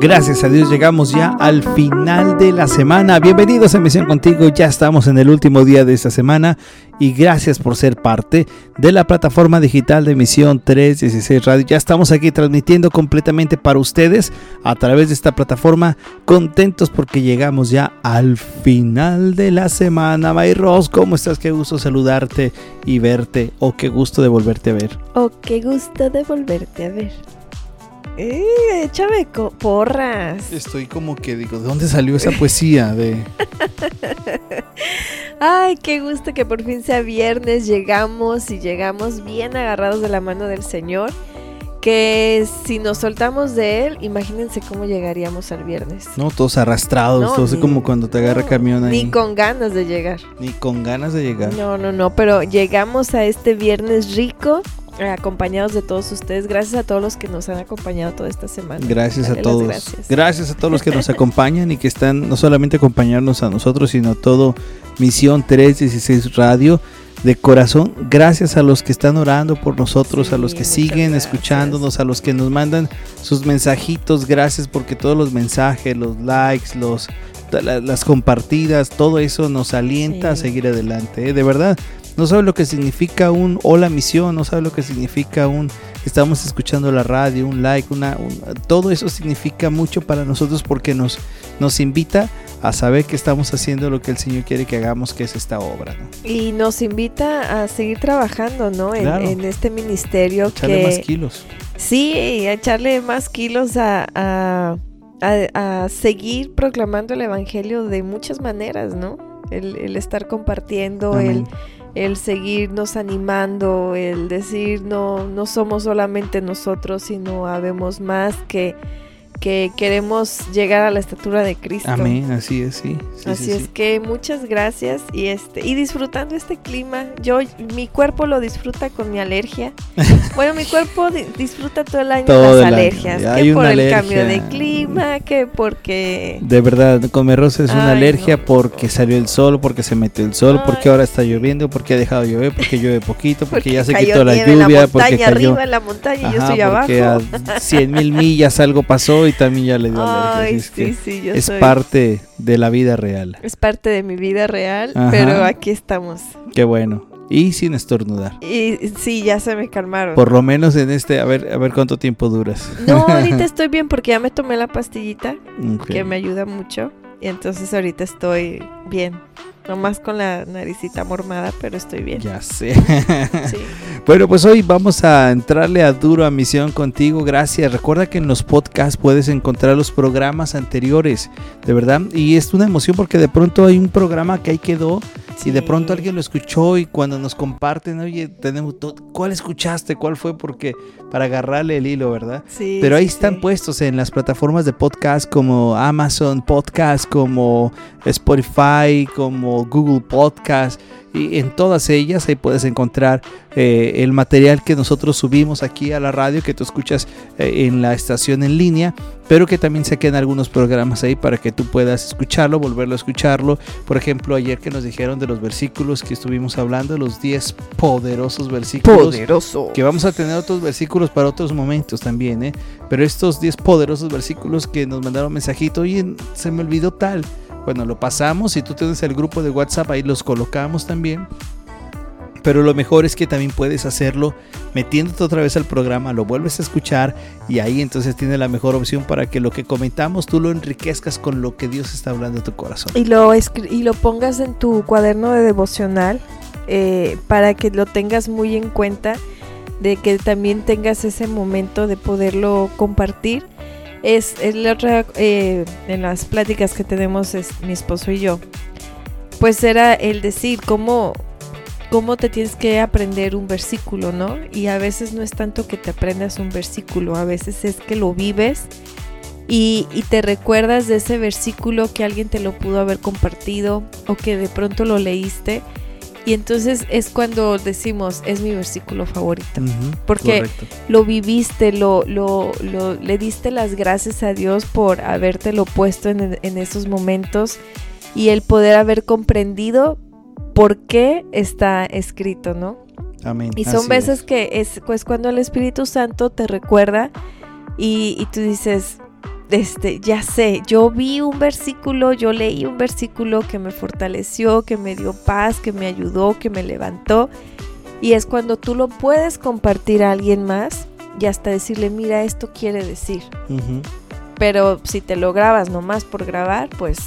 Gracias a Dios llegamos ya al final de la semana. Bienvenidos a Misión Contigo. Ya estamos en el último día de esta semana y gracias por ser parte de la plataforma digital de Misión 316 Radio. Ya estamos aquí transmitiendo completamente para ustedes a través de esta plataforma. Contentos porque llegamos ya al final de la semana. Mayros, ¿cómo estás? Qué gusto saludarte y verte. O oh, qué gusto de volverte a ver. O oh, qué gusto de volverte a ver. ¡Eh! Échame porras. Estoy como que digo, ¿de dónde salió esa poesía? De... Ay, qué gusto que por fin sea viernes. Llegamos y llegamos bien agarrados de la mano del Señor. Que si nos soltamos de Él, imagínense cómo llegaríamos al viernes. No, todos arrastrados, todos como cuando te agarra camión ahí. Ni con ganas de llegar. Ni con ganas de llegar. No, no, no, pero llegamos a este viernes rico acompañados de todos ustedes. Gracias a todos los que nos han acompañado toda esta semana. Gracias a todos. Gracias. a todos los que nos acompañan y que están no solamente acompañarnos a nosotros, sino todo Misión 316 Radio. De corazón, gracias a los que están orando por nosotros, a los que siguen escuchándonos, a los que nos mandan sus mensajitos. Gracias porque todos los mensajes, los likes, los las compartidas, todo eso nos alienta a seguir adelante. ¿eh? De verdad, no sabe lo que significa un hola misión, no sabe lo que significa un estamos escuchando la radio, un like, una, todo eso significa mucho para nosotros porque nos, nos invita a saber que estamos haciendo lo que el Señor quiere que hagamos, que es esta obra. Y nos invita a seguir trabajando, ¿no? En, este ministerio. Echarle más kilos. Sí, a echarle más kilos a, a, seguir proclamando el Evangelio de muchas maneras, ¿no? El, estar compartiendo, el el seguirnos animando, el decir no, no somos solamente nosotros, sino habemos más que que queremos llegar a la estatura de Cristo. Amén, así es, sí. así es que muchas gracias y este y disfrutando este clima. Yo mi cuerpo lo disfruta con mi alergia. bueno, mi cuerpo disfruta todo el año las alergias, que por el cambio de clima, que porque De verdad, comer rosa es una alergia porque salió el sol, porque se metió el sol, porque ahora está lloviendo, porque ha dejado de llover, porque llueve poquito, porque, ya se quitó la lluvia, la porque cayó arriba en la montaña, y yo estoy abajo. a 100 mil millas algo pasó y también ya le dio Ay, sí, sí, yo es parte de la vida real. Es parte de mi vida real, pero aquí estamos. Qué bueno. Y sin estornudar. Y sí, ya se me calmaron. Por lo menos en este, a ver, a ver cuánto tiempo duras. No, ahorita estoy bien porque ya me tomé la pastillita, que me ayuda mucho. Y entonces ahorita estoy bien. Nomás con la naricita mormada, pero estoy bien. Ya sé. Bueno, pues hoy vamos a entrarle a duro a misión contigo. Gracias. Recuerda que en los podcasts puedes encontrar los programas anteriores, de verdad. Y es una emoción porque de pronto hay un programa que ahí quedó y de pronto alguien lo escuchó y cuando nos comparten, oye, tenemos ¿cuál escuchaste? ¿Cuál fue? Porque para agarrarle el hilo, ¿verdad? Sí. Pero ahí están puestos en las plataformas de podcast como Amazon Podcast, como Spotify, como Google Podcast y en todas ellas ahí puedes encontrar eh, el material que nosotros subimos aquí a la radio que tú escuchas eh, en la estación en línea pero que también se quedan algunos programas ahí para que tú puedas escucharlo, volverlo a escucharlo. Por ejemplo, ayer que nos dijeron de los versículos que estuvimos hablando, los 10 poderosos versículos. Poderoso. Que vamos a tener otros versículos para otros momentos también, ¿eh? Pero estos 10 poderosos versículos que nos mandaron mensajito, oye, se me olvidó tal. Bueno, lo pasamos. Si tú tienes el grupo de WhatsApp, ahí los colocamos también. Pero lo mejor es que también puedes hacerlo metiéndote otra vez al programa, lo vuelves a escuchar y ahí entonces tienes la mejor opción para que lo que comentamos tú lo enriquezcas con lo que Dios está hablando a tu corazón. Y lo, y lo pongas en tu cuaderno de devocional eh, para que lo tengas muy en cuenta, de que también tengas ese momento de poderlo compartir. Es, la otra, eh, en las pláticas que tenemos es mi esposo y yo, pues era el decir cómo cómo te tienes que aprender un versículo, ¿no? Y a veces no es tanto que te aprendas un versículo, a veces es que lo vives y, te recuerdas de ese versículo que alguien te lo pudo haber compartido o que de pronto lo leíste Y entonces es cuando decimos, es mi versículo favorito. porque lo viviste, lo, lo, lo, le diste las gracias a Dios por habértelo puesto en, en esos momentos y el poder haber comprendido por qué está escrito, ¿no? Amén. Y son veces que es pues cuando el Espíritu Santo te recuerda y, y tú dices, este, ya sé, yo vi un versículo, yo leí un versículo que me fortaleció, que me dio paz, que me ayudó, que me levantó. Y es cuando tú lo puedes compartir a alguien más y hasta decirle, mira, esto quiere decir. Pero si te lo grabas nomás por grabar, pues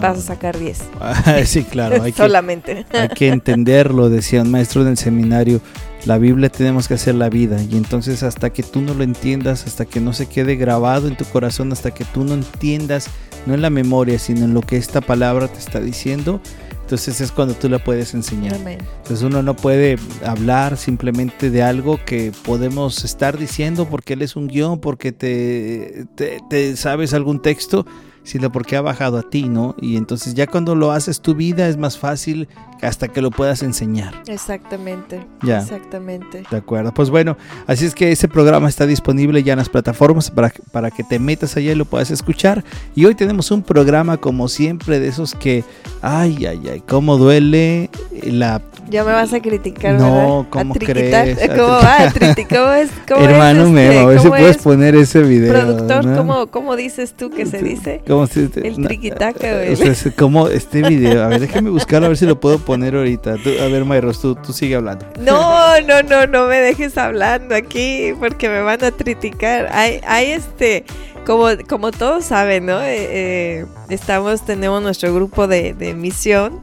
vas a sacar 10. sí, claro. Hay Solamente. hay que entenderlo, decía un maestro del seminario. La Biblia tenemos que hacer la vida y entonces hasta que tú no lo entiendas, hasta que no se quede grabado en tu corazón, hasta que tú no entiendas, no en la memoria, sino en lo que esta palabra te está diciendo, entonces es cuando tú la puedes enseñar. Entonces uno no puede hablar simplemente de algo que podemos estar diciendo porque él es un guion, porque te, te sabes algún texto, sino porque ha bajado a ti, ¿no? Y entonces ya cuando lo haces tu vida es más fácil hasta que lo puedas enseñar. Exactamente. Ya. Exactamente. De acuerdo. Pues bueno, así es que ese programa está disponible ya en las plataformas para, para que te metas allá y lo puedas escuchar. Y hoy tenemos un programa como siempre de esos que, ay, ay, ay, cómo duele la ya me vas a criticar, no, ¿cómo crees? ¿Cómo va? ¿Cómo es? ¿Cómo Hermano es este? a ver si puedes poner ese video. Productor, ¿cómo, ¿cómo, dices tú que se dice? ¿Cómo se, El triquitaca, güey. como este video. A ver, déjame buscarlo a ver si lo puedo poner ahorita. a ver, Mayros, tú, tú sigue hablando. No, no, no, no me dejes hablando aquí porque me van a criticar. Hay, hay este... Como, como todos saben, ¿no? Eh, eh, estamos, tenemos nuestro grupo de, de misión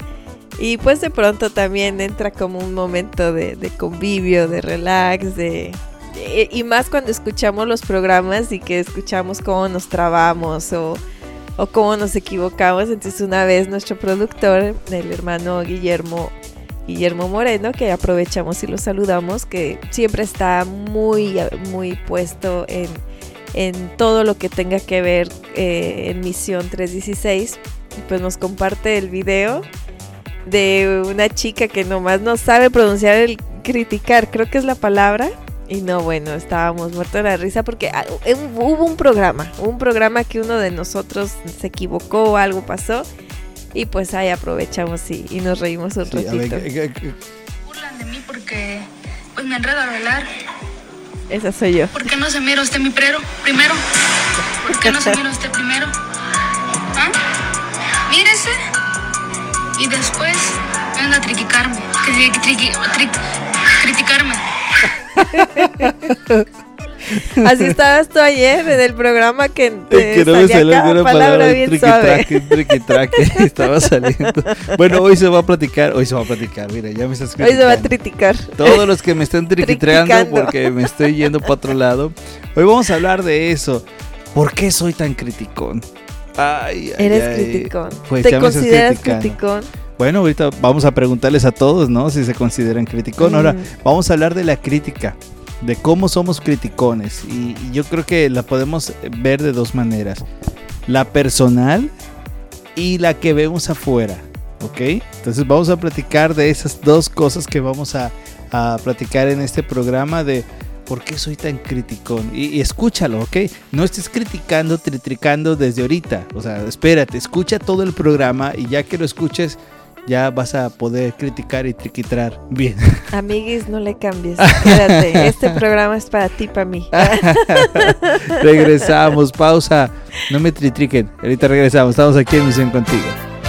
y pues de pronto también entra como un momento de, convivio, de relax, de, y más cuando escuchamos los programas y que escuchamos cómo nos trabamos o, o cómo nos equivocamos. Entonces una vez nuestro productor, el hermano Guillermo, Guillermo Moreno, que aprovechamos y lo saludamos, que siempre está muy, muy puesto en, en todo lo que tenga que ver eh, en Misión 316. Y pues nos comparte el video de una chica que nomás no sabe pronunciar el criticar, creo que es la palabra. Y no, bueno, estábamos muertos de la risa porque ah, hubo un programa, un programa que uno de nosotros se equivocó o algo pasó. Y pues ahí aprovechamos y, nos reímos un ratito. Burlan de mí porque pues me enredo a hablar. Esa soy yo. ¿Por qué no se mira usted mi prero primero? ¿Por qué no se mira usted primero? ¿Ah? Mírese y después venga a criticarme. criticarme. Así estabas tú ayer en el programa que te que no me salió palabra, palabra bien triqui suave. Triqui traque, estaba saliendo. Bueno, hoy se va a platicar, hoy se va a platicar, mira, ya me estás criticando. Hoy se va a criticar. Todos los que me están triquitreando porque me estoy yendo para otro lado. Hoy vamos a hablar de eso. ¿Por qué soy tan criticón? Ay, ay, Eres criticón. Pues ¿Te consideras criticón? Bueno, ahorita vamos a preguntarles a todos, ¿no? Si se consideran criticón. Ahora, vamos a hablar de la crítica, de cómo somos criticones. Y, yo creo que la podemos ver de dos maneras. La personal y la que vemos afuera, ¿ok? Entonces vamos a platicar de esas dos cosas que vamos a, a platicar en este programa de ¿por qué soy tan criticón? Y, escúchalo, ¿ok? No estés criticando, tritricando desde ahorita. O sea, espérate, escucha todo el programa y ya que lo escuches, ya vas a poder criticar y triquitrar bien. Amiguis, no le cambies. Quédate. Este programa es para ti, para mí. regresamos, pausa. No me tritriquen. Ahorita regresamos. Estamos aquí en Misión Contigo.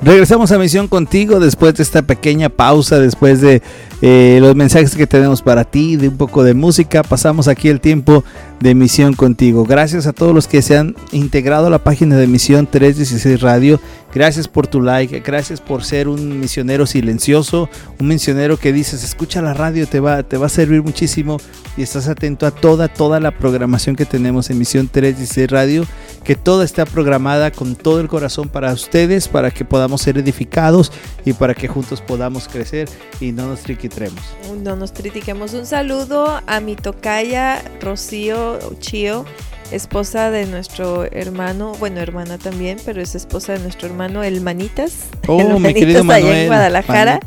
Regresamos a Misión contigo después de esta pequeña pausa, después de eh, los mensajes que tenemos para ti, de un poco de música. Pasamos aquí el tiempo de Misión Contigo. Gracias a todos los que se han integrado a la página de Misión 316 Radio. Gracias por tu like, gracias por ser un misionero silencioso, un misionero que dices, escucha la radio, te va, te va a servir muchísimo y estás atento a toda, toda la programación que tenemos en Misión 316 Radio, que toda está programada con todo el corazón para ustedes, para que podamos ser edificados y para que juntos podamos crecer y no nos triquitremos. No nos critiquemos. Un saludo a mi tocaya Rocío Chío esposa de nuestro hermano, bueno, hermana también, pero es esposa de nuestro hermano, el Manitas. Oh, mi querido Manuel, allá en Guadalajara.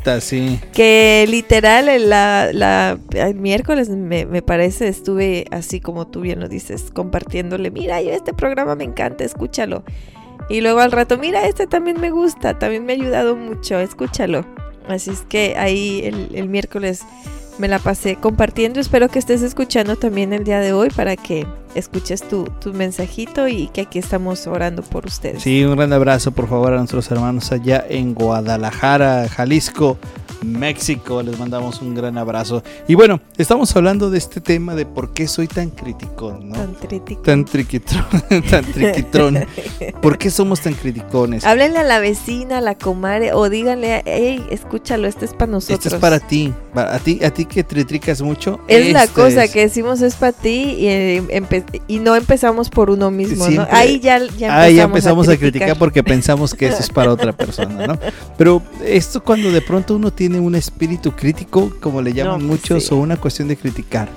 Que literal, el miércoles, me, me, parece, estuve así como tú bien lo dices, compartiéndole, mira, este programa me encanta, escúchalo. Y luego al rato, mira, este también me gusta, también me ha ayudado mucho, escúchalo. Así es que ahí el, el miércoles me la pasé compartiendo. Espero que estés escuchando también el día de hoy para que escuches tu, tu, mensajito y que aquí estamos orando por ustedes. Sí, un gran abrazo por favor a nuestros hermanos allá en Guadalajara, Jalisco. México. Les mandamos un gran abrazo. Y bueno, estamos hablando de este tema de por qué soy tan crítico, ¿no? Tan crítico. Tan triquitrón. tan triquitrón. ¿Por qué somos tan criticones? Háblenle a la vecina, a la comadre, o díganle, hey, escúchalo, este es para nosotros. Este es para ti. A ti, a ti que tritricas mucho. Es la cosa que decimos es para ti y, y, no empezamos por uno mismo, ¿no? Ahí ya, ya empezamos, a, criticar. porque pensamos que eso es para otra persona, ¿no? Pero esto cuando de pronto uno tiene un espíritu crítico, como le llaman pues muchos, o una cuestión de criticar.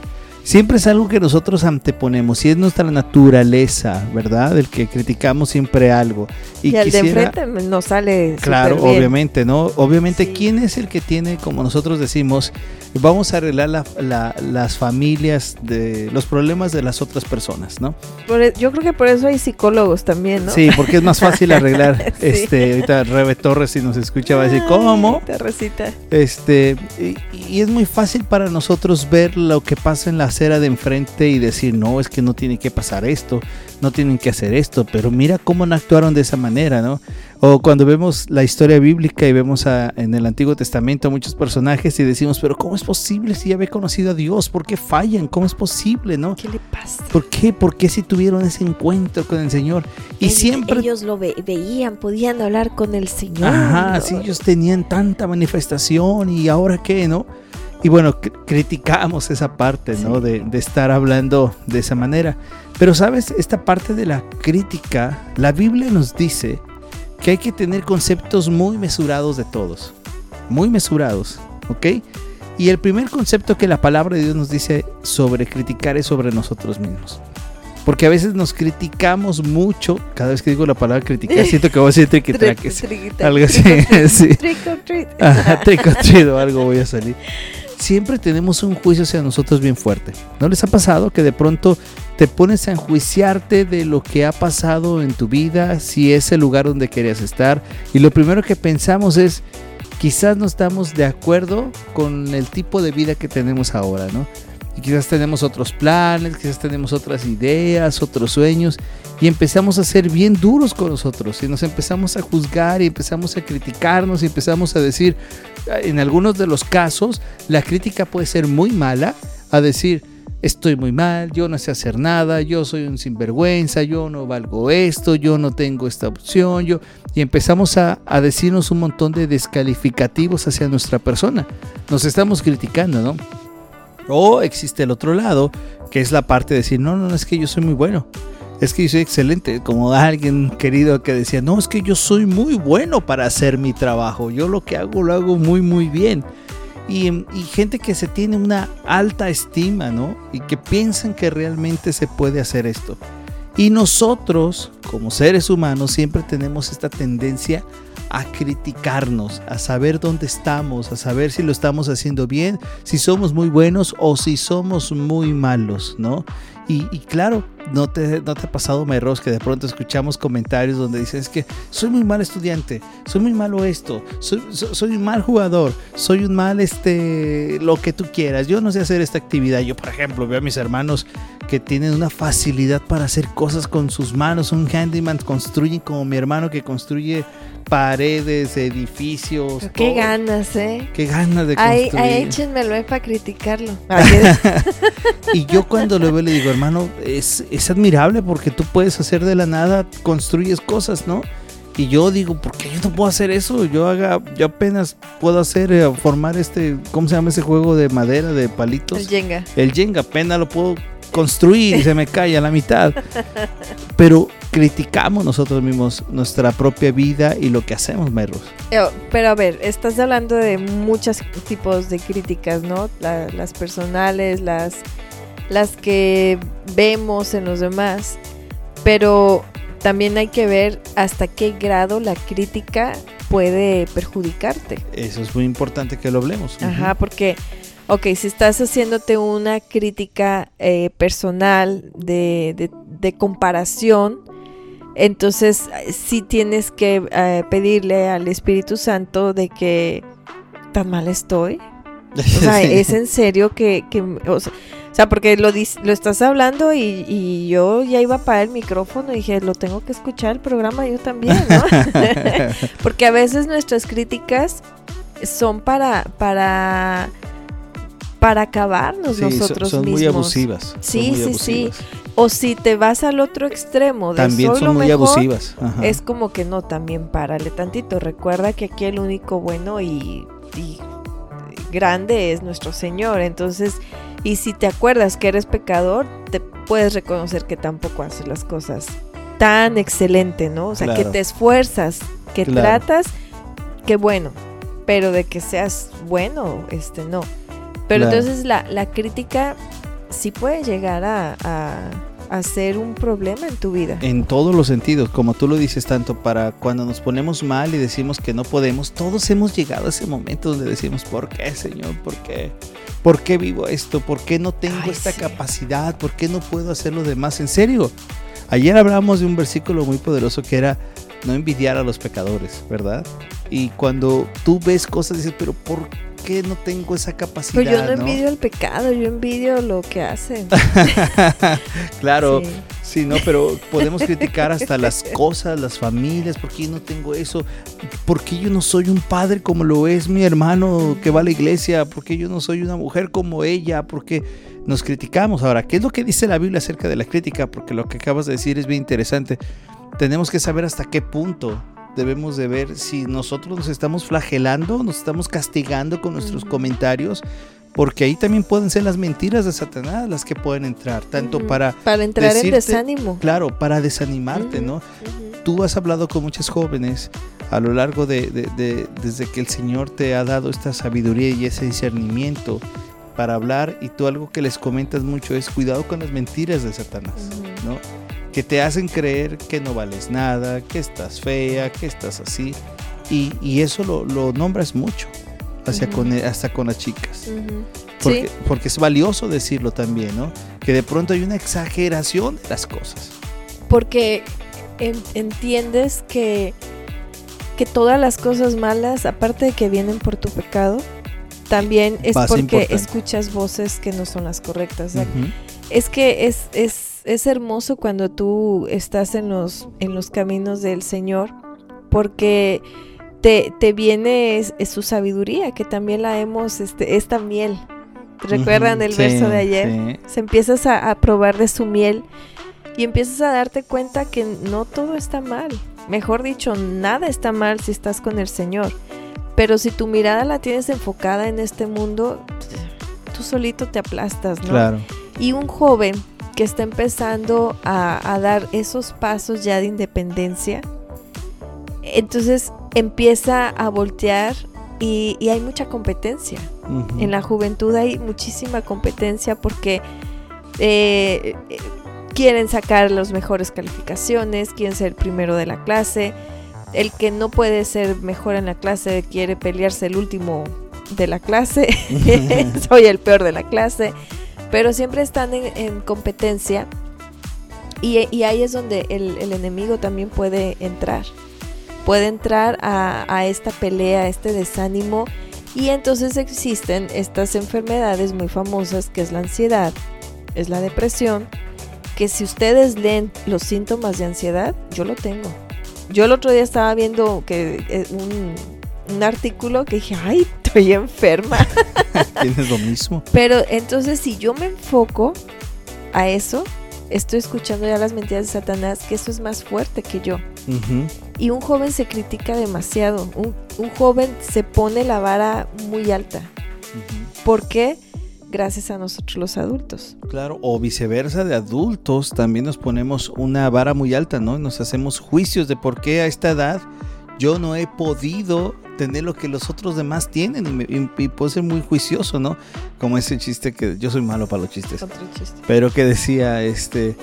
Siempre es algo que nosotros anteponemos y es nuestra naturaleza, ¿verdad? El que criticamos siempre algo. Y, el de enfrente nos sale. Claro, obviamente, ¿no? Obviamente, ¿quién es el que tiene, como nosotros decimos, vamos a arreglar las familias de los problemas de las otras personas, ¿no? E, yo creo que por eso hay psicólogos también, ¿no? Sí, porque es más fácil arreglar. Este, ahorita Rebe Torres, si nos escucha, va a decir, ¿cómo? recita. Este, y, y es muy fácil para nosotros ver lo que pasa en la acera de enfrente y decir, no, es que no tiene que pasar esto, no tienen que hacer esto, pero mira cómo no actuaron de esa manera, ¿no? O cuando vemos la historia bíblica y vemos en el Antiguo Testamento muchos personajes y decimos, pero ¿cómo es posible si ya había conocido a Dios? ¿Por qué fallan? ¿Cómo es posible, no? ¿Qué le pasa? ¿Por qué? ¿Por qué si tuvieron ese encuentro con el Señor? Y siempre... Ellos lo veían, podían hablar con el Señor. Ajá, sí, ellos tenían tanta manifestación y ahora qué, ¿no? Y bueno, criticamos esa parte, ¿no? De, de, estar hablando de esa manera. Pero sabes, esta parte de la crítica, la Biblia nos dice que hay que tener conceptos muy mesurados de todos. Muy mesurados, ¿ok? Y el primer concepto que la palabra de Dios nos dice sobre criticar es sobre nosotros mismos. Porque a veces nos criticamos mucho. Cada vez que digo la palabra criticar, siento que voy a decir triquitraques. Algo así. Trick or treat. Trick or treat o algo voy a salir siempre tenemos un juicio hacia nosotros bien fuerte. ¿No les ha pasado que de pronto te pones a enjuiciarte de lo que ha pasado en tu vida, si es el lugar donde querías estar? Y lo primero que pensamos es, quizás no estamos de acuerdo con el tipo de vida que tenemos ahora, ¿no? Y quizás tenemos otros planes, quizás tenemos otras ideas, otros sueños, y empezamos a ser bien duros con nosotros, y nos empezamos a juzgar, y empezamos a criticarnos, y empezamos a decir, en algunos de los casos, la crítica puede ser muy mala, a decir, estoy muy mal, yo no sé hacer nada, yo soy un sinvergüenza, yo no valgo esto, yo no tengo esta opción, yo... Y empezamos a, a, decirnos un montón de descalificativos hacia nuestra persona. Nos estamos criticando, ¿no? O existe el otro lado, que es la parte de decir, no, no, no, es que yo soy muy bueno. Es que yo soy excelente, como alguien querido que decía, no, es que yo soy muy bueno para hacer mi trabajo, yo lo que hago lo hago muy, muy bien. Y, y, gente que se tiene una alta estima, ¿no? Y que piensan que realmente se puede hacer esto. Y nosotros, como seres humanos, siempre tenemos esta tendencia a criticarnos, a saber dónde estamos, a saber si lo estamos haciendo bien, si somos muy buenos o si somos muy malos, ¿no? Y, claro, no te, no te ha pasado, Merros, que de pronto escuchamos comentarios donde dicen es que soy muy mal estudiante, soy muy malo esto, soy, soy, un mal jugador, soy un mal este, lo que tú quieras, yo no sé hacer esta actividad. Yo, por ejemplo, veo a mis hermanos que tienen una facilidad para hacer cosas con sus manos. Un handyman construye como mi hermano que construye paredes, edificios. qué ganas, ¿eh? Qué ganas de construir. Ay, échenmelo eh, para criticarlo. y yo cuando lo veo le digo, hermano, es, es admirable porque tú puedes hacer de la nada, construyes cosas, ¿no? Y yo digo, ¿por qué yo no puedo hacer eso? Yo haga, yo apenas puedo hacer, eh, formar este, ¿cómo se llama ese juego de madera, de palitos? El Jenga. El Jenga, apenas lo puedo construir y se me cae a la mitad. Pero criticamos nosotros mismos nuestra propia vida y lo que hacemos, Merros. Eh, pero a ver, estás hablando de muchos tipos de críticas, ¿no? las personales, las, las que vemos en los demás. Pero también hay que ver hasta qué grado la crítica puede perjudicarte. Eso es muy importante que lo hablemos. Ajá, porque, ok, si estás haciéndote una crítica eh, personal de, de, comparación, entonces sí tienes que eh, pedirle al Espíritu Santo de que tan mal estoy. O sea, es en serio que, que o sea, porque lo, lo estás hablando y, yo ya iba para el micrófono y dije, lo tengo que escuchar el programa yo también, ¿no? porque a veces nuestras críticas son para, para, para acabarnos nosotros son, son Muy abusivas. Sí, sí, sí. O si te vas al otro extremo de también son muy abusivas. Es como que no, también párale tantito. Recuerda que aquí el único bueno y, y grande es nuestro Señor. Entonces, y si te acuerdas que eres pecador, te puedes reconocer que tampoco haces las cosas tan excelente, ¿no? O sea, que te esfuerzas, que tratas, que bueno, pero de que seas bueno, este no. Pero entonces la, la, crítica sí puede llegar a, a, ser un problema en tu vida. En todos los sentidos, como tú lo dices, tanto para cuando nos ponemos mal y decimos que no podemos, todos hemos llegado a ese momento donde decimos, ¿por qué, Señor? ¿Por qué? ¿Por qué vivo esto? ¿Por qué no tengo esta capacidad? ¿Por qué no puedo hacer lo demás? En serio. Ayer hablábamos de un versículo muy poderoso que era no envidiar a los pecadores, ¿verdad? Y cuando tú ves cosas dices, pero ¿por qué no tengo esa capacidad? Pues yo no, envidio el pecado, yo envidio lo que hacen. claro, Sí, no, pero podemos criticar hasta las cosas, las familias, ¿por qué yo no tengo eso? ¿Por qué yo no soy un padre como lo es mi hermano que va a la iglesia? ¿Por qué yo no soy una mujer como ella? ¿Por qué nos criticamos? Ahora, ¿qué es lo que dice la Biblia acerca de la crítica? Porque lo que acabas de decir es bien interesante. Tenemos que saber hasta qué punto debemos de ver si nosotros nos estamos flagelando, nos estamos castigando con nuestros comentarios porque ahí también pueden ser las mentiras de Satanás las que pueden entrar, tanto para... Para entrar en desánimo. Claro, para desanimarte, ¿no? Tú has hablado con muchos jóvenes a lo largo de, desde que el Señor te ha dado esta sabiduría y ese discernimiento para hablar y tú algo que les comentas mucho es cuidado con las mentiras de Satanás, ¿no? Que te hacen creer que no vales nada, que estás fea, que estás así y, y eso lo, lo nombras mucho hacia con, hasta con las chicas. porque, porque es valioso decirlo también, ¿no? Que de pronto hay una exageración de las cosas. Porque entiendes que, que todas las cosas malas, aparte de que vienen por tu pecado, también es porque escuchas voces que no son las correctas. Es que es, es, es hermoso cuando tú estás en los, en los caminos del Señor, porque te, viene es, su sabiduría, que también la hemos, este, esta miel. ¿Recuerdan el verso de ayer? Se empiezas a, probar de su miel y empiezas a darte cuenta que no todo está mal. Mejor dicho, nada está mal si estás con el Señor. Pero si tu mirada la tienes enfocada en este mundo, tú solito te aplastas, ¿no? Claro. Y un joven que está empezando a, a dar esos pasos ya de independencia, entonces empieza a voltear y, hay mucha competencia. En la juventud hay muchísima competencia porque eh, quieren sacar las mejores calificaciones, quieren ser el primero de la clase. El que no puede ser mejor en la clase quiere pelearse el último de la clase. Soy el peor de la clase. Pero siempre están en, competencia. Y, ahí es donde el enemigo también puede entrar puede entrar a, esta pelea, a este desánimo y entonces existen estas enfermedades muy famosas que es la ansiedad, es la depresión, que si ustedes leen los síntomas de ansiedad, yo lo tengo. Yo el otro día estaba viendo que eh, un, un artículo que dije, ay, estoy enferma. Tienes lo mismo. Pero entonces si yo me enfoco a eso, estoy escuchando ya las mentiras de Satanás, que eso es más fuerte que yo. Y un joven se critica demasiado, un, un, joven se pone la vara muy alta. ¿Por qué? Gracias a nosotros los adultos. Claro, o viceversa, de adultos también nos ponemos una vara muy alta, ¿no? Nos hacemos juicios de por qué a esta edad yo no he podido tener lo que los otros demás tienen y, puedo ser muy juicioso, ¿no? Como ese chiste que yo soy malo para los chistes. Pero que decía, este,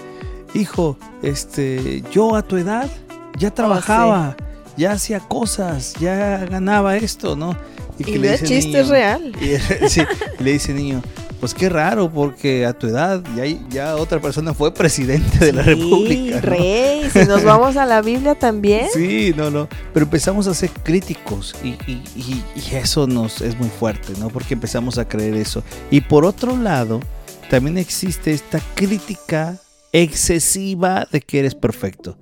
hijo, este, yo a tu edad ya oh, trabajaba, ya hacía cosas, ya ganaba esto, ¿no? Y, que le dice chiste real. Y, le dice niño, pues qué raro, porque a tu edad ya, ya otra persona fue presidente de la República. Rey, si nos vamos a la Biblia también. Sí, no, no. Pero empezamos a ser críticos y, y, eso nos es muy fuerte, ¿no? Porque empezamos a creer eso. Y por otro lado, también existe esta crítica excesiva de que eres perfecto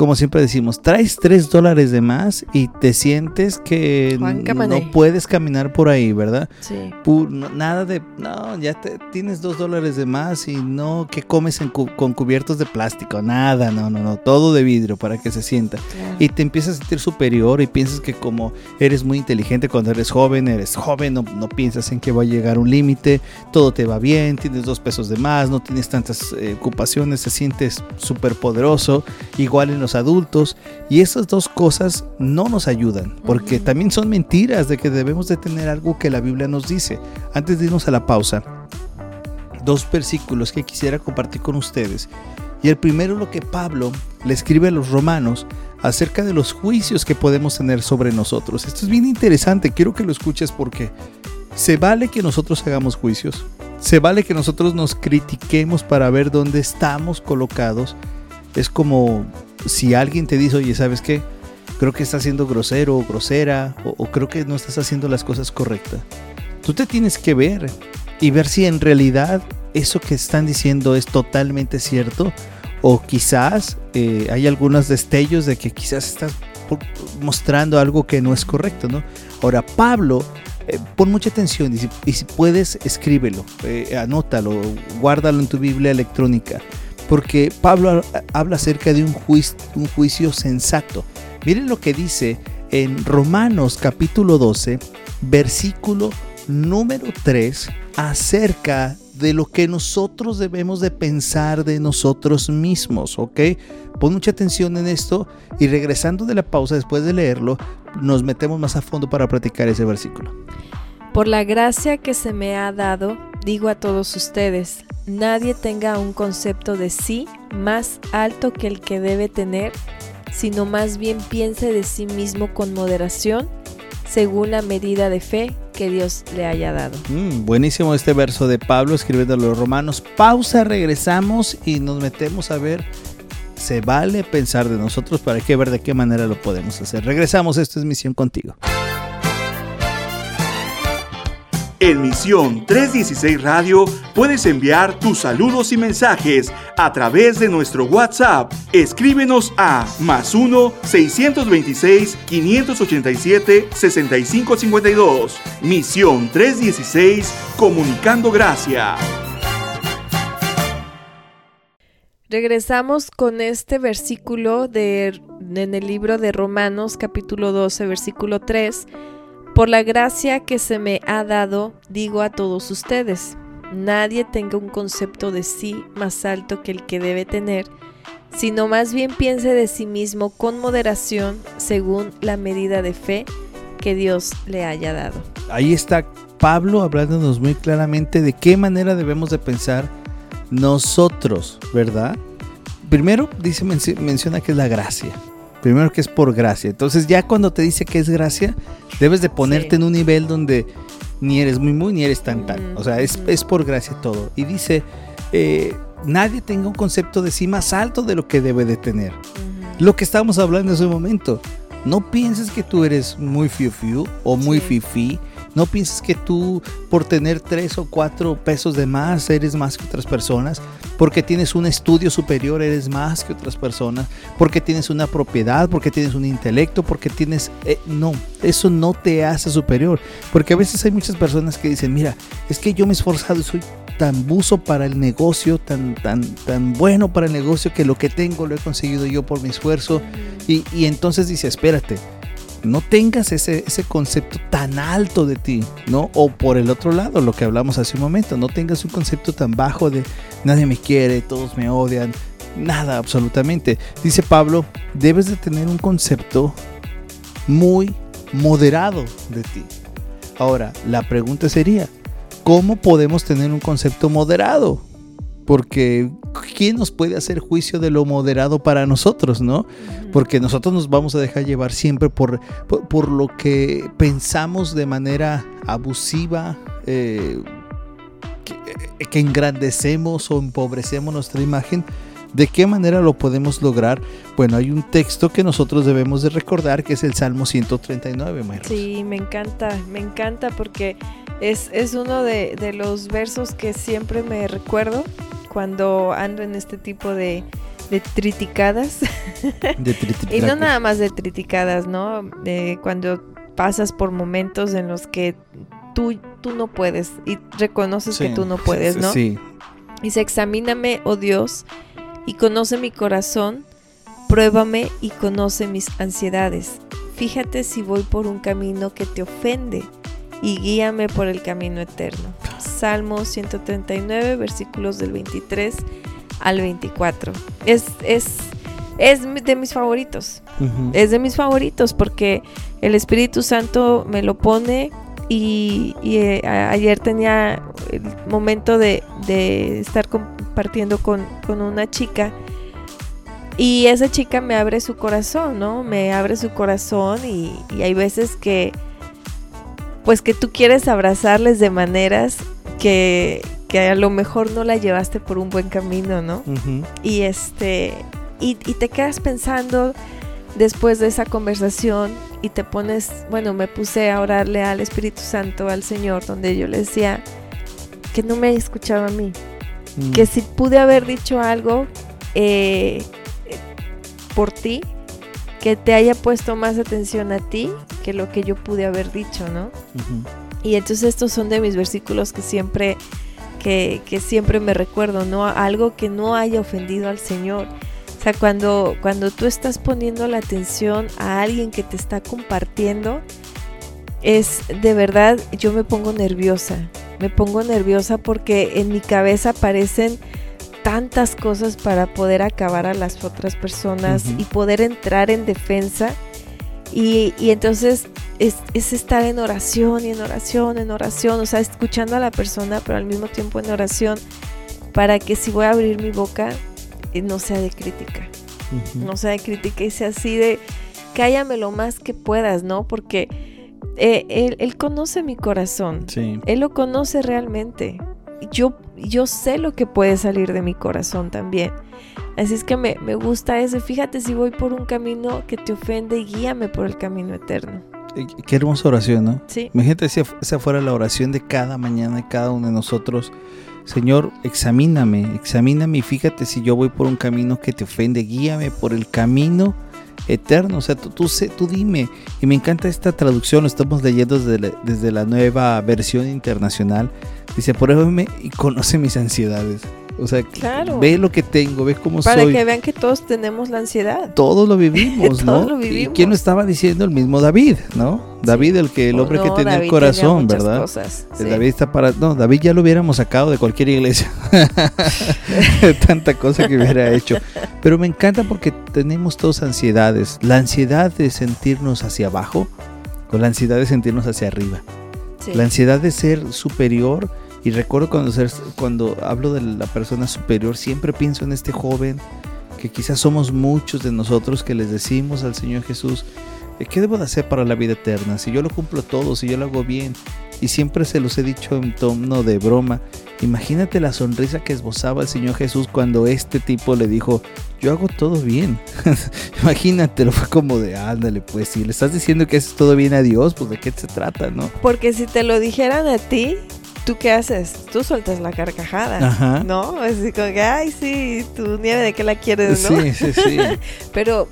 como siempre decimos, traes tres dólares de más y te sientes que no puedes caminar por ahí, ¿verdad? Sí. nada de, no, ya te, tienes dos dólares de más y no, que comes con cubiertos de plástico? Nada, no, no, no, todo de vidrio para que se sienta. Y te empiezas a sentir superior y piensas que como eres muy inteligente cuando eres joven, eres joven, no, no piensas en que va a llegar un límite, todo te va bien, tienes dos pesos de más, no tienes tantas eh, ocupaciones, te sientes súper poderoso, igual en los adultos y esas dos cosas no nos ayudan porque también son mentiras de que debemos de tener algo que la Biblia nos dice. Antes de irnos a la pausa, dos versículos que quisiera compartir con ustedes. Y el primero lo que Pablo le escribe a los romanos acerca de los juicios que podemos tener sobre nosotros. Esto es bien interesante, quiero que lo escuches porque se vale que nosotros hagamos juicios, se vale que nosotros nos critiquemos para ver dónde estamos colocados. Es como si alguien te dice, oye, ¿sabes qué? Creo que estás siendo grosero o grosera, o, creo que no estás haciendo las cosas correctas. Tú te tienes que ver y ver si en realidad eso que están diciendo es totalmente cierto, o quizás eh, hay algunos destellos de que quizás estás mostrando algo que no es correcto, ¿no? Ahora, Pablo eh, pon mucha atención y si, puedes, escríbelo, eh, anótalo, guárdalo en tu Biblia electrónica porque Pablo habla acerca de un juicio, sensato. Miren lo que dice en Romanos capítulo 12, versículo número 3, acerca de lo que nosotros debemos de pensar de nosotros mismos, ¿ok? Pon mucha atención en esto y regresando de la pausa después de leerlo, nos metemos más a fondo para practicar ese versículo. Por la gracia que se me ha dado, digo a todos ustedes, nadie tenga un concepto de sí más alto que el que debe tener, sino más bien piense de sí mismo con moderación, según la medida de fe que Dios le haya dado. Mm, buenísimo este verso de Pablo escribiendo a los romanos. Pausa, regresamos y nos metemos a ver. Se vale pensar de nosotros para que ver de qué manera lo podemos hacer. Regresamos, esto es Misión Contigo. En Misión 316 Radio puedes enviar tus saludos y mensajes a través de nuestro WhatsApp. Escríbenos a más 1-626-587-6552. Misión 316 Comunicando Gracia. Regresamos con este versículo de, en el libro de Romanos capítulo 12 versículo 3 por la gracia que se me ha dado, digo a todos ustedes, nadie tenga un concepto de sí más alto que el que debe tener, sino más bien piense de sí mismo con moderación según la medida de fe que Dios le haya dado. Ahí está Pablo hablándonos muy claramente de qué manera debemos de pensar nosotros, ¿verdad? Primero dice menciona que es la gracia. Primero que es por gracia. Entonces ya cuando te dice que es gracia, debes de ponerte en un nivel donde ni eres muy muy ni eres tan tan. O sea, es, por gracia todo. Y dice, eh, nadie tenga un concepto de sí más alto de lo que debe de tener. Lo que estábamos hablando en ese momento. No pienses que tú eres muy fiu fiu o muy fifi No pienses que tú por tener tres o cuatro pesos de más eres más que otras personas, porque tienes un estudio superior eres más que otras personas, porque tienes una propiedad, porque tienes un intelecto, porque tienes... Eh, no, eso no te hace superior, porque a veces hay muchas personas que dicen, mira, es que yo me he esforzado y soy tan buzo para el negocio, tan, tan, tan bueno para el negocio que lo que tengo lo he conseguido yo por mi esfuerzo. Y, y entonces dice, espérate, no tengas ese, ese, concepto tan alto de ti, ¿no? O por el otro lado, lo que hablamos hace un momento, no tengas un concepto tan bajo de nadie me quiere, todos me odian, nada, absolutamente. Dice Pablo, debes de tener un concepto muy moderado de ti. Ahora, la pregunta sería, ¿cómo podemos tener un concepto moderado? Porque ¿quién nos puede hacer juicio de lo moderado para nosotros, no? Porque nosotros nos vamos a dejar llevar siempre por, por, lo que pensamos de manera abusiva, eh, que, que engrandecemos o empobrecemos nuestra imagen. ¿De qué manera lo podemos lograr? Bueno, hay un texto que nosotros debemos de recordar que es el Salmo 139. Sí, me encanta, me encanta porque es, es uno de, de, los versos que siempre me recuerdo cuando ando en este tipo de, de triticadas. De y no nada más de triticadas, ¿no? De cuando pasas por momentos en los que tú, tú no puedes y reconoces que tú no puedes, ¿no? Sí. Dice, examíname, oh Dios, y conoce mi corazón, pruébame y conoce mis ansiedades. Fíjate si voy por un camino que te ofende y guíame por el camino eterno. Salmo 139, versículos del 23 al 24. Es, es, es de mis favoritos. Es de mis favoritos porque el Espíritu Santo me lo pone y, eh, ayer tenía el momento de, estar compartiendo con, una chica y esa chica me abre su corazón, ¿no? Me abre su corazón y, y hay veces que pues que tú quieres abrazarles de maneras que, a lo mejor no la llevaste por un buen camino, ¿no? Y este, y, te quedas pensando después de esa conversación y te pones, bueno, me puse a orarle al Espíritu Santo, al Señor, donde yo le decía que no me haya escuchado a mí, mm. que si pude haber dicho algo eh, por ti, que te haya puesto más atención a ti que lo que yo pude haber dicho, ¿no? Y entonces estos son de mis versículos que siempre, que, que, siempre me recuerdo, ¿no? Algo que no haya ofendido al Señor. O sea, cuando, cuando tú estás poniendo la atención a alguien que te está compartiendo, es de verdad, yo me pongo nerviosa. Me pongo nerviosa porque en mi cabeza aparecen tantas cosas para poder acabar a las otras personas y poder entrar en defensa. Y, entonces es, estar en oración y en oración, en oración, o sea, escuchando a la persona, pero al mismo tiempo en oración, para que si voy a abrir mi boca, eh, no sea de crítica, no sea de crítica y sea así de, cállame lo más que puedas, ¿no? Porque eh, él, él, conoce mi corazón, él lo conoce realmente. Yo, yo sé lo que puede salir de mi corazón también. Así es que me, gusta eso. Fíjate si voy por un camino que te ofende, guíame por el camino eterno. Qué hermosa oración, ¿no? Sí. Imagínate si esa fuera la oración de cada mañana de cada uno de nosotros. Señor, examíname, examíname y fíjate si yo voy por un camino que te ofende, guíame por el camino eterno. O sea, tú, tú, tú dime. Y me encanta esta traducción, lo estamos leyendo desde la, desde la nueva versión internacional. Dice, pruébame y conoce mis ansiedades. O sea, ve lo que tengo, ve cómo soy. Para que vean que todos tenemos la ansiedad. Todos lo vivimos, ¿no? Lo vivimos. ¿Y quién lo estaba diciendo? El mismo David, ¿no? David, el que el hombre que tenía el corazón, ¿verdad? Cosas, David está para. No, David ya lo hubiéramos sacado de cualquier iglesia. Tanta cosa que hubiera hecho. Pero me encanta porque tenemos todos ansiedades. La ansiedad de sentirnos hacia abajo o la ansiedad de sentirnos hacia arriba. La ansiedad de ser superior y recuerdo cuando, cuando hablo de la persona superior, siempre pienso en este joven, que quizás somos muchos de nosotros que les decimos al Señor Jesús, ¿qué debo de hacer para la vida eterna? Si yo lo cumplo todo, si yo lo hago bien, y siempre se los he dicho en tono de broma, imagínate la sonrisa que esbozaba el Señor Jesús cuando este tipo le dijo, yo hago todo bien. Imagínate, lo fue como de, ándale, pues si le estás diciendo que haces todo bien a Dios, pues de qué se trata, ¿no? Porque si te lo dijeran a ti, ¿tú qué haces? Tú sueltas la carcajada, Ajá. ¿no? Así como que, ay, sí, tu nieve de qué la quieres, ¿no? Sí, sí, sí. Pero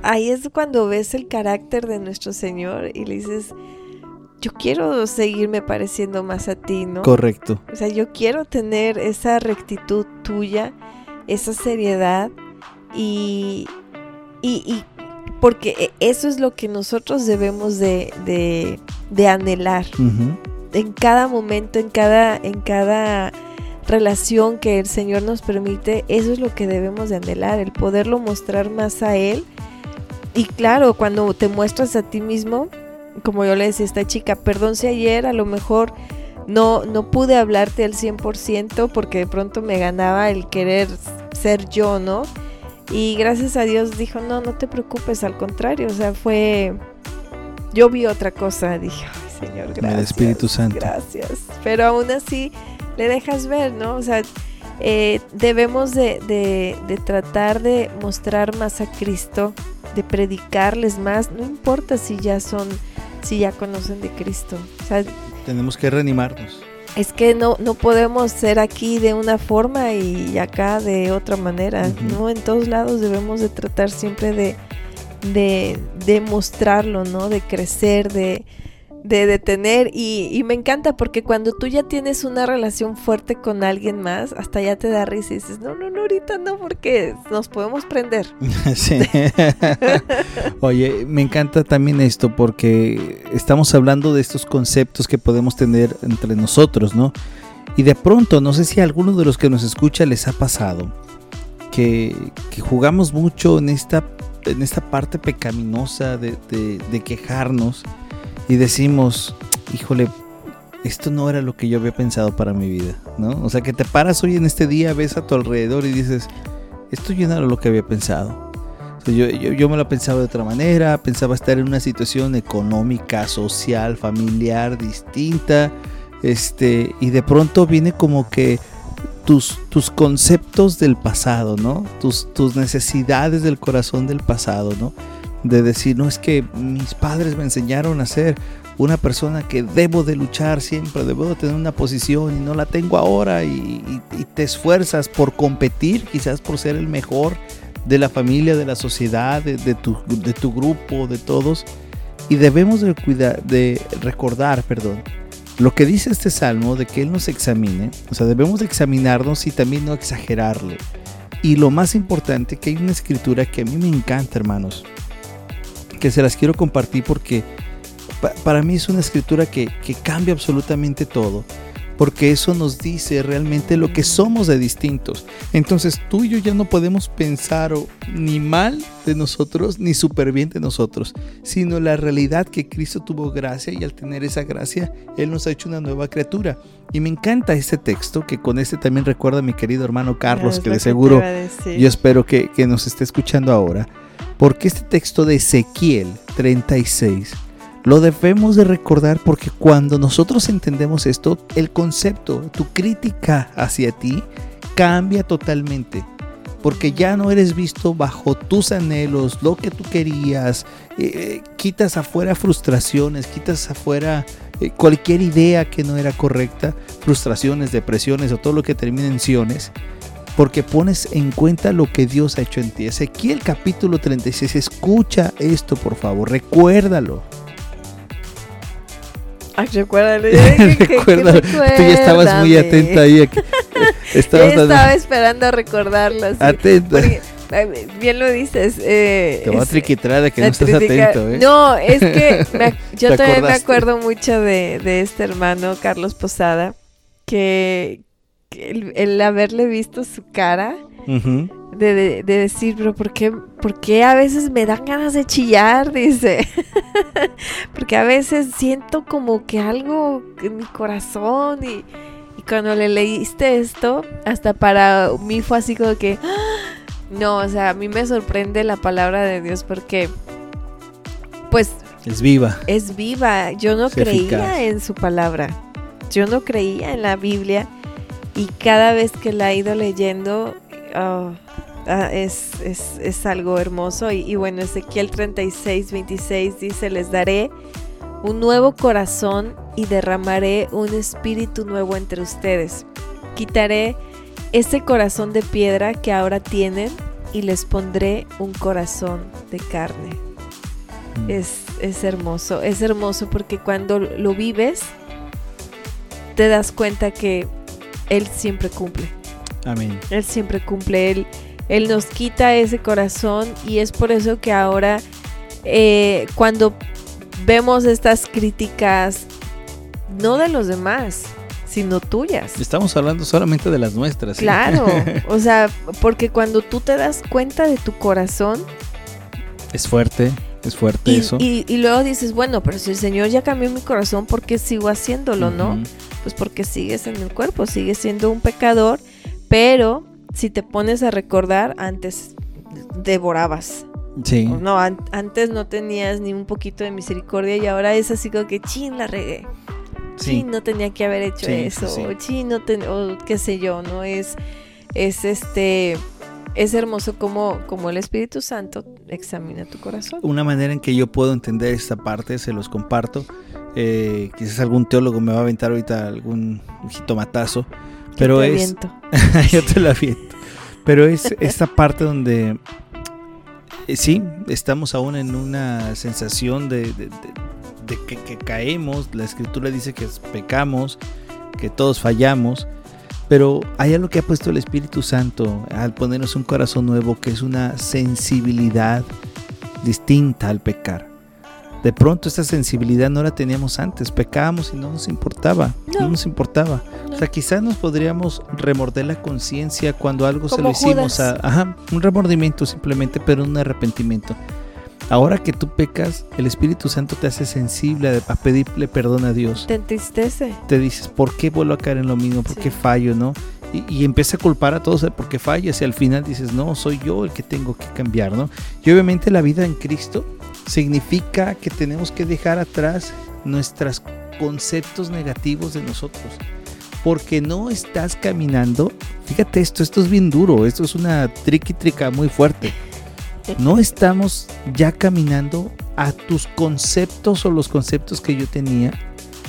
ahí es cuando ves el carácter de nuestro Señor y le dices, yo quiero seguirme pareciendo más a ti, ¿no? Correcto. O sea, yo quiero tener esa rectitud tuya, esa seriedad y, y, porque e, eso es lo que nosotros debemos de, de, anhelar. En cada momento, en cada, en cada relación que el Señor nos permite, eso es lo que debemos de anhelar, el poderlo mostrar más a Él. Y claro, cuando te muestras a ti mismo, como yo le decía a esta chica, perdón si ayer a lo mejor no, no pude hablarte al 100% porque de pronto me ganaba el querer ser yo, ¿no? Y gracias a Dios dijo, no, no te preocupes, al contrario, o sea, fue... Yo vi otra cosa, dije, Señor, gracias. El Espíritu Santo. Gracias. Pero aún así le dejas ver, ¿no? O sea, eh, debemos de, de, de, tratar de mostrar más a Cristo, de predicarles más, no importa si ya son, si ya conocen de Cristo. O sea, tenemos que reanimarnos es que no, no podemos ser aquí de una forma y acá de otra manera, ¿no? En todos lados debemos de tratar siempre de, de, de mostrarlo, ¿no? De crecer, de, de detener y, y, me encanta porque cuando tú ya tienes una relación fuerte con alguien más, hasta ya te da risa y dices, no, no, no, ahorita no, porque nos podemos prender. sí. Oye, me encanta también esto porque estamos hablando de estos conceptos que podemos tener entre nosotros, ¿no? Y de pronto, no sé si a alguno de los que nos escucha les ha pasado que, que jugamos mucho en esta, en esta parte pecaminosa de, de, de quejarnos y decimos, híjole, esto no era lo que yo había pensado para mi vida, ¿no? O sea, que te paras hoy en este día, ves a tu alrededor y dices, esto ya no era lo que había pensado. yo, yo, me lo pensaba de otra manera, pensaba estar en una situación económica, social, familiar distinta, este, y de pronto viene como que tus, tus conceptos del pasado, ¿no? Tus, tus necesidades del corazón del pasado, ¿no? De decir, no es que mis padres me enseñaron a ser una persona que debo de luchar siempre, debo de tener una posición y no la tengo ahora y, te esfuerzas por competir, quizás por ser el mejor de la familia, de la sociedad, de, tu, de tu, grupo, de todos. Y debemos de, cuidar, de recordar, perdón, lo que dice este salmo de que Él nos examine. O sea, debemos de examinarnos y también no exagerarle. Y lo más importante, que hay una escritura que a mí me encanta, hermanos que se las quiero compartir porque para mí es una escritura que, cambia absolutamente todo porque eso nos dice realmente lo que somos de distintos. Entonces tú y yo ya no podemos pensar ni mal de nosotros ni súper bien de nosotros, sino la realidad que Cristo tuvo gracia y al tener esa gracia, Él nos ha hecho una nueva criatura. Y me encanta este texto, que con este también recuerda a mi querido hermano Carlos, que de seguro yo espero que, que nos esté escuchando ahora porque este texto de Ezequiel 36 lo debemos de recordar porque cuando nosotros entendemos esto, el concepto, tu crítica hacia ti cambia totalmente. Porque ya no eres visto bajo tus anhelos, lo que tú querías, eh, quitas afuera frustraciones, quitas afuera eh, cualquier idea que no era correcta, frustraciones, depresiones o todo lo que termina en siones porque pones en cuenta lo que Dios ha hecho en ti. Ezequiel capítulo 36, escucha esto por favor, recuérdalo. Ay, recuérdalo. recuérdalo. Tú ya estabas muy atenta ahí. estaba esperando a recordarlo. Atenta. bien lo dices. Eh, Te voy a triquitrar de que no estás atento. ¿eh? No, es que yo también me acuerdo mucho de, de este hermano, Carlos Posada, que, el, haberle visto su cara, de, decir, pero ¿por qué, ¿por qué a veces me dan ganas de chillar? Dice, porque a veces siento como que algo en mi corazón y, cuando le leíste esto, hasta para mí fue así como que, no, o sea, a mí me sorprende la palabra de Dios porque, pues... Es viva. Es viva. Yo no creía en su palabra. Yo no creía en la Biblia y cada vez que la he ido leyendo, oh, Ah, es, es, algo hermoso. Y, y, bueno, Ezequiel 36, 26 dice, les daré un nuevo corazón y derramaré un espíritu nuevo entre ustedes. Quitaré ese corazón de piedra que ahora tienen y les pondré un corazón de carne. Mm. Es, es hermoso, es hermoso porque cuando lo vives, te das cuenta que Él siempre cumple. Amén. Él siempre cumple, Él, él nos quita ese corazón y es por eso que ahora eh, cuando vemos estas críticas, no de los demás, sino tuyas. Estamos hablando solamente de las nuestras. Claro, o sea, porque cuando tú te das cuenta de tu corazón... Es fuerte, es fuerte eso. Y, luego dices, bueno, pero si el Señor ya cambió mi corazón, ¿por qué sigo haciéndolo, no? Pues porque sigues en el cuerpo, sigues siendo un pecador, pero si te pones a recordar, antes devorabas. Sí. No, antes no tenías ni un poquito de misericordia y ahora es así como que, chin, la regué. Sí. no tenía que haber hecho eso. Sí. no o qué sé yo, ¿no? Es, es este, es hermoso como, como el Espíritu Santo examina tu corazón. Una manera en que yo puedo entender esta parte, se los comparto. Eh, quizás algún teólogo me va a aventar ahorita algún jitomatazo. Pero es. yo te lo aviento. Pero es esta parte donde. Eh, sí, estamos aún en una sensación de de que, caemos, la escritura dice que pecamos, que todos fallamos, pero hay algo que ha puesto el Espíritu Santo al ponernos un corazón nuevo, que es una sensibilidad distinta al pecar. De pronto esta sensibilidad no la teníamos antes, pecábamos y no nos importaba, no, nos importaba. O sea, quizás nos podríamos remorder la conciencia cuando algo se lo hicimos, a, ajá, un remordimiento simplemente, pero un arrepentimiento. Ahora que tú pecas, el Espíritu Santo te hace sensible a, pedirle perdón a Dios. Te entristece. Te dices, ¿por qué vuelvo a caer en lo mismo? ¿Por qué fallo? ¿No? Y, empieza a culpar a todos porque fallas y al final dices, no, soy yo el que tengo que cambiar, ¿no? Y obviamente la vida en Cristo significa que tenemos que dejar atrás nuestros conceptos negativos de nosotros. Porque no estás caminando, fíjate esto, esto es bien duro, esto es una triqui trica muy fuerte no estamos ya caminando a tus conceptos o los conceptos que yo tenía,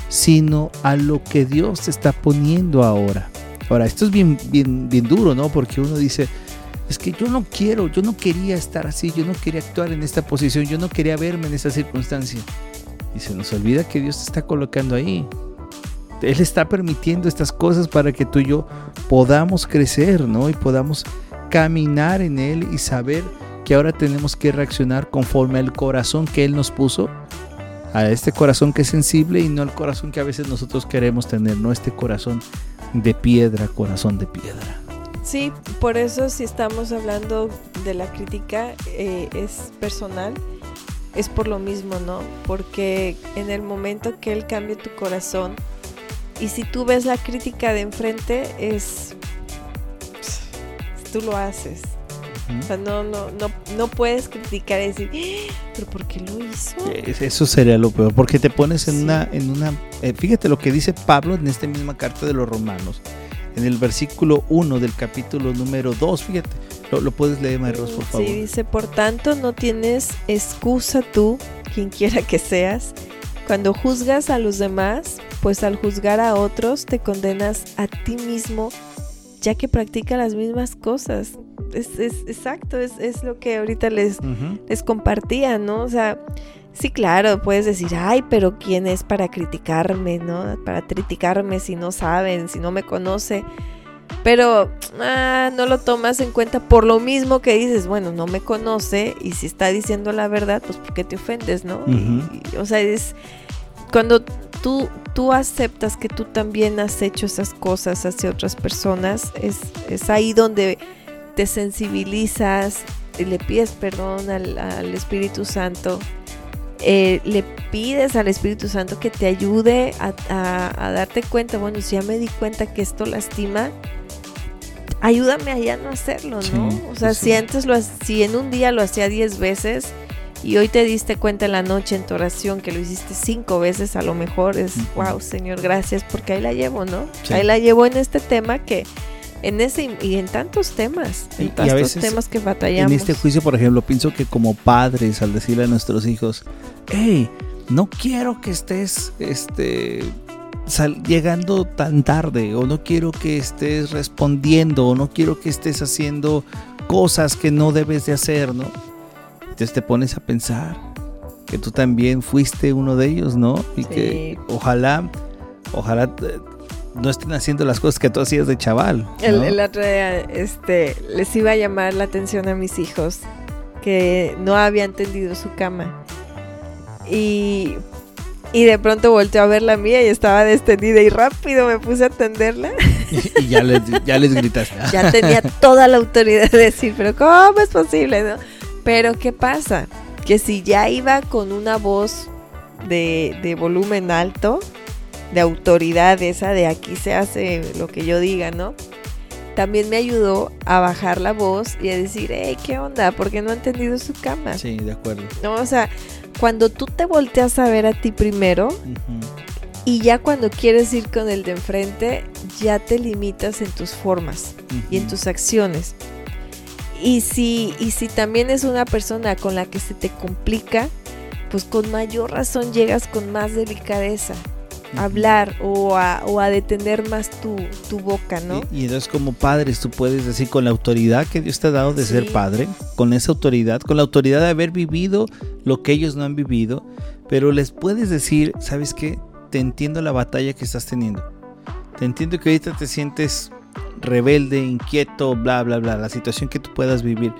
sino a lo que Dios te está poniendo ahora. Ahora, esto es bien, bien, bien duro, ¿no? Porque uno dice, es que yo no quiero, yo no quería estar así, yo no quería actuar en esta posición, yo no quería verme en esa circunstancia. Y se nos olvida que Dios te está colocando ahí. Él está permitiendo estas cosas para que tú y yo podamos crecer, ¿no? Y podamos caminar en Él y saber que ahora tenemos que reaccionar conforme al corazón que Él nos puso, a este corazón que es sensible y no al corazón que a veces nosotros queremos tener, no este corazón de piedra, corazón de piedra. Sí, por eso si estamos hablando de la crítica eh, es personal, es por lo mismo, ¿no? Porque en el momento que Él cambie tu corazón y si tú ves la crítica de enfrente es... Tú lo haces, o sea, no, no, no, no puedes criticar y decir, ¡Ah! pero ¿por qué lo hizo? Eso sería lo peor, porque te pones en una, en una, eh, fíjate lo que dice Pablo en esta misma carta de los romanos, en el versículo 1 del capítulo número 2, fíjate, lo, puedes leer, Mayros, por favor. Sí, dice, por tanto no tienes excusa tú, quien quiera que seas, cuando juzgas a los demás, pues al juzgar a otros te condenas a ti mismo, ya que practica las mismas cosas es, es exacto, es, es, lo que ahorita les, les compartía, ¿no? O sea, sí, claro, puedes decir, ay, pero ¿quién es para criticarme, ¿no? Para criticarme si no saben, si no me conoce. Pero ah, no lo tomas en cuenta por lo mismo que dices, bueno, no me conoce y si está diciendo la verdad, pues ¿por qué te ofendes, no? o sea, es cuando tú, tú aceptas que tú también has hecho esas cosas hacia otras personas, es, es ahí donde te sensibilizas, le pides perdón al, Espíritu Santo, eh, le pides al Espíritu Santo que te ayude a, darte cuenta, bueno, si ya me di cuenta que esto lastima, ayúdame a ya no hacerlo, ¿no? o sea, si antes lo si en un día lo hacía diez veces y hoy te diste cuenta en la noche en tu oración que lo hiciste cinco veces, a lo mejor es, wow, Señor, gracias, porque ahí la llevo, ¿no? Ahí la llevo en este tema que en ese y en tantos temas, en tantos temas que batallamos. En este juicio, por ejemplo, pienso que como padres, al decirle a nuestros hijos, hey, no quiero que estés este, llegando tan tarde, o no quiero que estés respondiendo, o no quiero que estés haciendo cosas que no debes de hacer, ¿no? Entonces te pones a pensar que tú también fuiste uno de ellos, ¿no? Y que ojalá, ojalá no estén haciendo las cosas que tú hacías de chaval. El, el, otro día este, les iba a llamar la atención a mis hijos que no habían tendido su cama. Y, y de pronto volteó a ver la mía y estaba destendida y rápido me puse a atenderla. Y, ya, les, ya les gritaste. ya tenía toda la autoridad de decir, pero ¿cómo es posible? No? Pero ¿qué pasa? Que si ya iba con una voz de, de volumen alto, de autoridad esa de aquí se hace lo que yo diga, ¿no? También me ayudó a bajar la voz y a decir, hey, ¿qué onda? Porque no ha entendido su cama. Sí, de acuerdo. No, o sea, cuando tú te volteas a ver a ti primero y ya cuando quieres ir con el de enfrente, ya te limitas en tus formas y en tus acciones. Y si, y si también es una persona con la que se te complica, pues con mayor razón llegas con más delicadeza hablar o a, o a detener más tu, boca, ¿no? Y, entonces como padres tú puedes decir con la autoridad que Dios te ha dado de ser padre, con esa autoridad, con la autoridad de haber vivido lo que ellos no han vivido, pero les puedes decir, ¿sabes qué? Te entiendo la batalla que estás teniendo. Te entiendo que ahorita te sientes rebelde, inquieto, bla, bla, bla, la situación que tú puedas vivir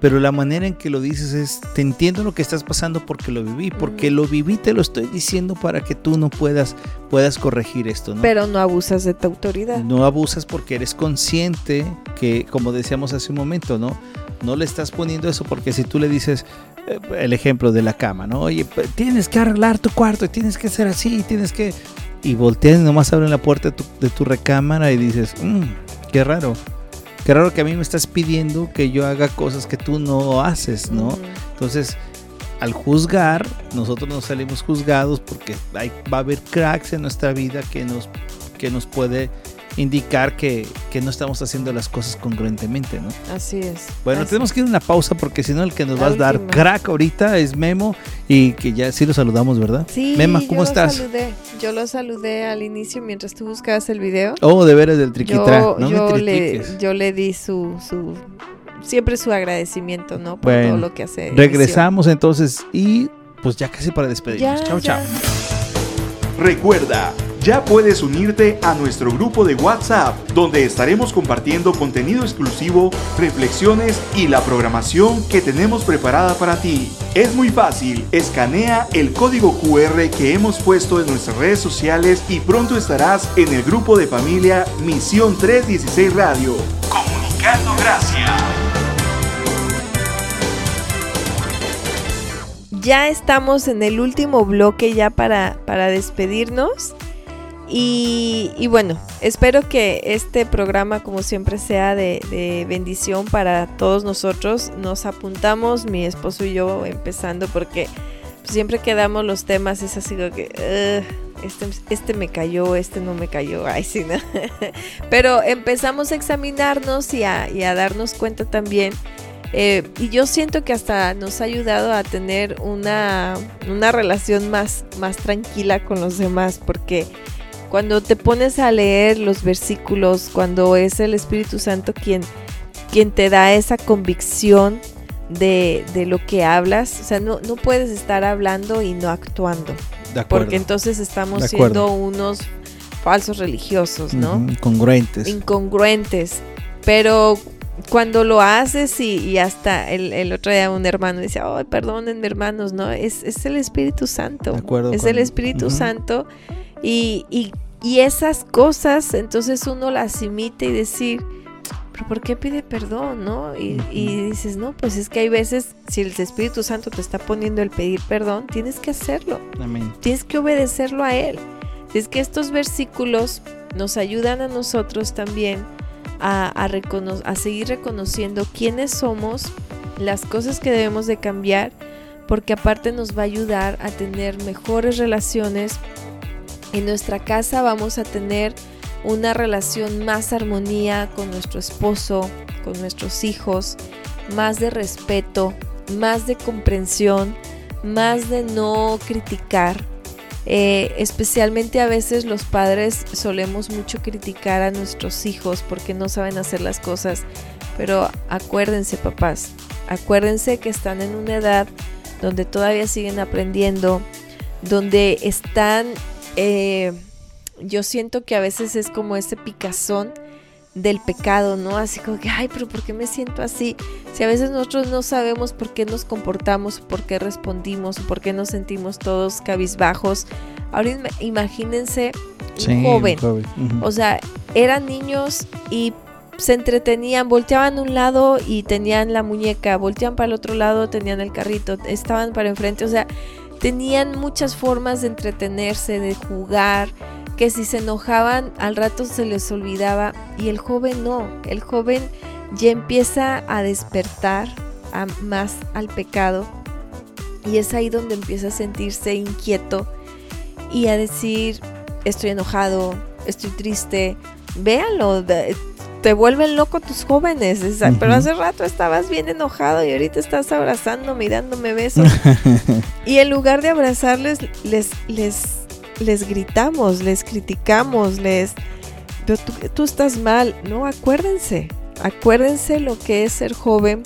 pero la manera en que lo dices es, te entiendo lo que estás pasando porque lo viví, porque lo viví, te lo estoy diciendo para que tú no puedas, puedas corregir esto, ¿no? Pero no abusas de tu autoridad. No abusas porque eres consciente que, como decíamos hace un momento, ¿no? No le estás poniendo eso porque si tú le dices, eh, el ejemplo de la cama, ¿no? Oye, tienes que arreglar tu cuarto y tienes que ser así, tienes que... Y volteas y nomás abren la puerta de tu, recámara y dices, mmm, qué raro Qué raro que a mí me estás pidiendo que yo haga cosas que tú no haces, ¿no? Entonces, al juzgar, nosotros nos salimos juzgados porque hay, va a haber cracks en nuestra vida que nos, que nos puede indicar que, no estamos haciendo las cosas congruentemente, ¿no? Así es. Bueno, tenemos que ir a una pausa porque si no el que nos va a dar crack ahorita es Memo y que ya sí lo saludamos, ¿verdad? Sí. Mema, ¿cómo yo estás? Lo saludé. Yo lo saludé al inicio mientras tú buscabas el video. Oh, de veras del triquitrá. Yo, no yo le, yo le di su, su siempre su agradecimiento, ¿no? Por todo lo que hace. Regresamos entonces y pues ya casi para despedirnos. chao, chao. Recuerda ya puedes unirte a nuestro grupo de WhatsApp, donde estaremos compartiendo contenido exclusivo, reflexiones y la programación que tenemos preparada para ti. Es muy fácil, escanea el código QR que hemos puesto en nuestras redes sociales y pronto estarás en el grupo de familia Misión 316 Radio. Comunicando gracias. Ya estamos en el último bloque ya para, para despedirnos. Y, bueno, espero que este programa, como siempre, sea de, bendición para todos nosotros. Nos apuntamos, mi esposo y yo, empezando, porque siempre quedamos los temas, es así que, este, este me cayó, este no me cayó, ay, sí, ¿no? Pero empezamos a examinarnos y a, darnos cuenta también. Eh, y yo siento que hasta nos ha ayudado a tener una, una relación más, más tranquila con los demás, porque cuando te pones a leer los versículos, cuando es el Espíritu Santo quien, quien te da esa convicción de, lo que hablas, o sea, no, no, puedes estar hablando y no actuando. De acuerdo. Porque entonces estamos siendo unos falsos religiosos, ¿no? incongruentes. Incongruentes. Pero cuando lo haces y, hasta el, otro día un hermano dice, oh, perdónenme hermanos, ¿no? Es, es el Espíritu Santo. De acuerdo es el Espíritu Santo y, y, esas cosas, entonces uno las imita y decir, pero ¿por qué pide perdón, no? Y, dices, no, pues es que hay veces, si el Espíritu Santo te está poniendo el pedir perdón, tienes que hacerlo. Tienes que obedecerlo a Él. Es que estos versículos nos ayudan a nosotros también a, a seguir reconociendo quiénes somos, las cosas que debemos de cambiar, porque aparte nos va a ayudar a tener mejores relaciones en nuestra casa vamos a tener una relación más armonía con nuestro esposo, con nuestros hijos, más de respeto, más de comprensión, más de no criticar. Eh, especialmente a veces los padres solemos mucho criticar a nuestros hijos porque no saben hacer las cosas. Pero acuérdense papás, acuérdense que están en una edad donde todavía siguen aprendiendo, donde están, eh, yo siento que a veces es como ese picazón del pecado, ¿no? Así como que, ay, pero ¿por qué me siento así? Si a veces nosotros no sabemos por qué nos comportamos, por qué respondimos, por qué nos sentimos todos cabizbajos. Ahora imagínense un joven, o sea, eran niños y se entretenían, volteaban un lado y tenían la muñeca, volteaban para el otro lado, tenían el carrito, estaban para enfrente, o sea, tenían muchas formas de entretenerse, de jugar, que si se enojaban al rato se les olvidaba y el joven no, el joven ya empieza a despertar más al pecado y es ahí donde empieza a sentirse inquieto y a decir estoy enojado, estoy triste, véanlo, te vuelven loco tus jóvenes, pero hace rato estabas bien enojado y ahorita estás abrazándome y dándome besos. y en lugar de abrazarles, les, les les gritamos, les criticamos, les... Pero tú, estás mal, no, acuérdense, acuérdense lo que es ser joven,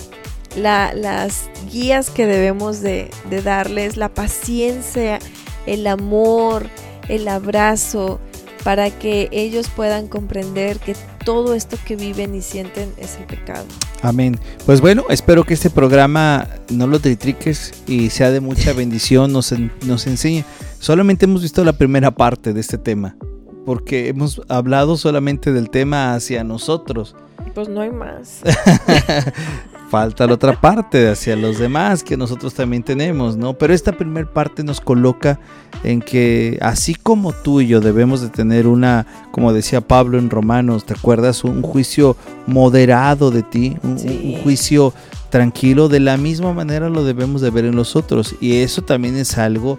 las guías que debemos de, darles, la paciencia, el amor, el abrazo, para que ellos puedan comprender que todo esto que viven y sienten es el pecado. Amén. Pues bueno, espero que este programa no lo tritriques y sea de mucha bendición, nos, nos enseñe. Solamente hemos visto la primera parte de este tema, porque hemos hablado solamente del tema hacia nosotros. Pues no hay más. Falta la otra parte hacia los demás que nosotros también tenemos, ¿no? Pero esta primera parte nos coloca en que así como tú y yo debemos de tener una, como decía Pablo en Romanos, ¿te acuerdas? Un juicio moderado de ti, un, un juicio tranquilo, de la misma manera lo debemos de ver en los otros. Y eso también es algo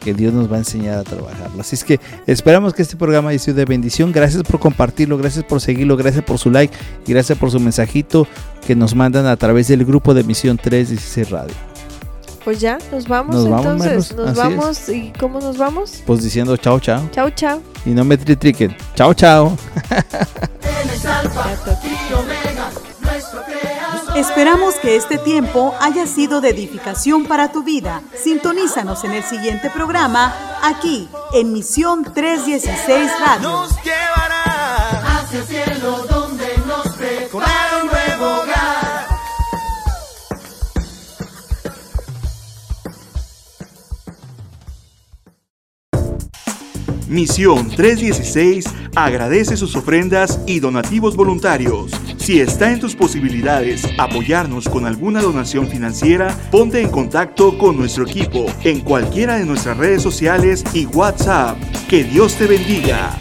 que Dios nos va a enseñar a trabajarlo. Así es que esperamos que este programa haya sido de bendición. Gracias por compartirlo, gracias por seguirlo, gracias por su like y gracias por su mensajito que nos mandan a través del grupo de Misión 316 Radio. Pues ya, nos vamos entonces. nos vamos. ¿Y cómo nos vamos? Pues diciendo chao, chao. Chao, chao. Y no me tritriquen. Chao, chao. Esperamos que este tiempo haya sido de edificación para tu vida. Sintonízanos en el siguiente programa, aquí en Misión 316 Radio. Nos llevará hacia el cielo donde nos prepara un nuevo hogar. Misión 316 agradece sus ofrendas y donativos voluntarios. Si está en tus posibilidades apoyarnos con alguna donación financiera, ponte en contacto con nuestro equipo en cualquiera de nuestras redes sociales y WhatsApp. Que Dios te bendiga.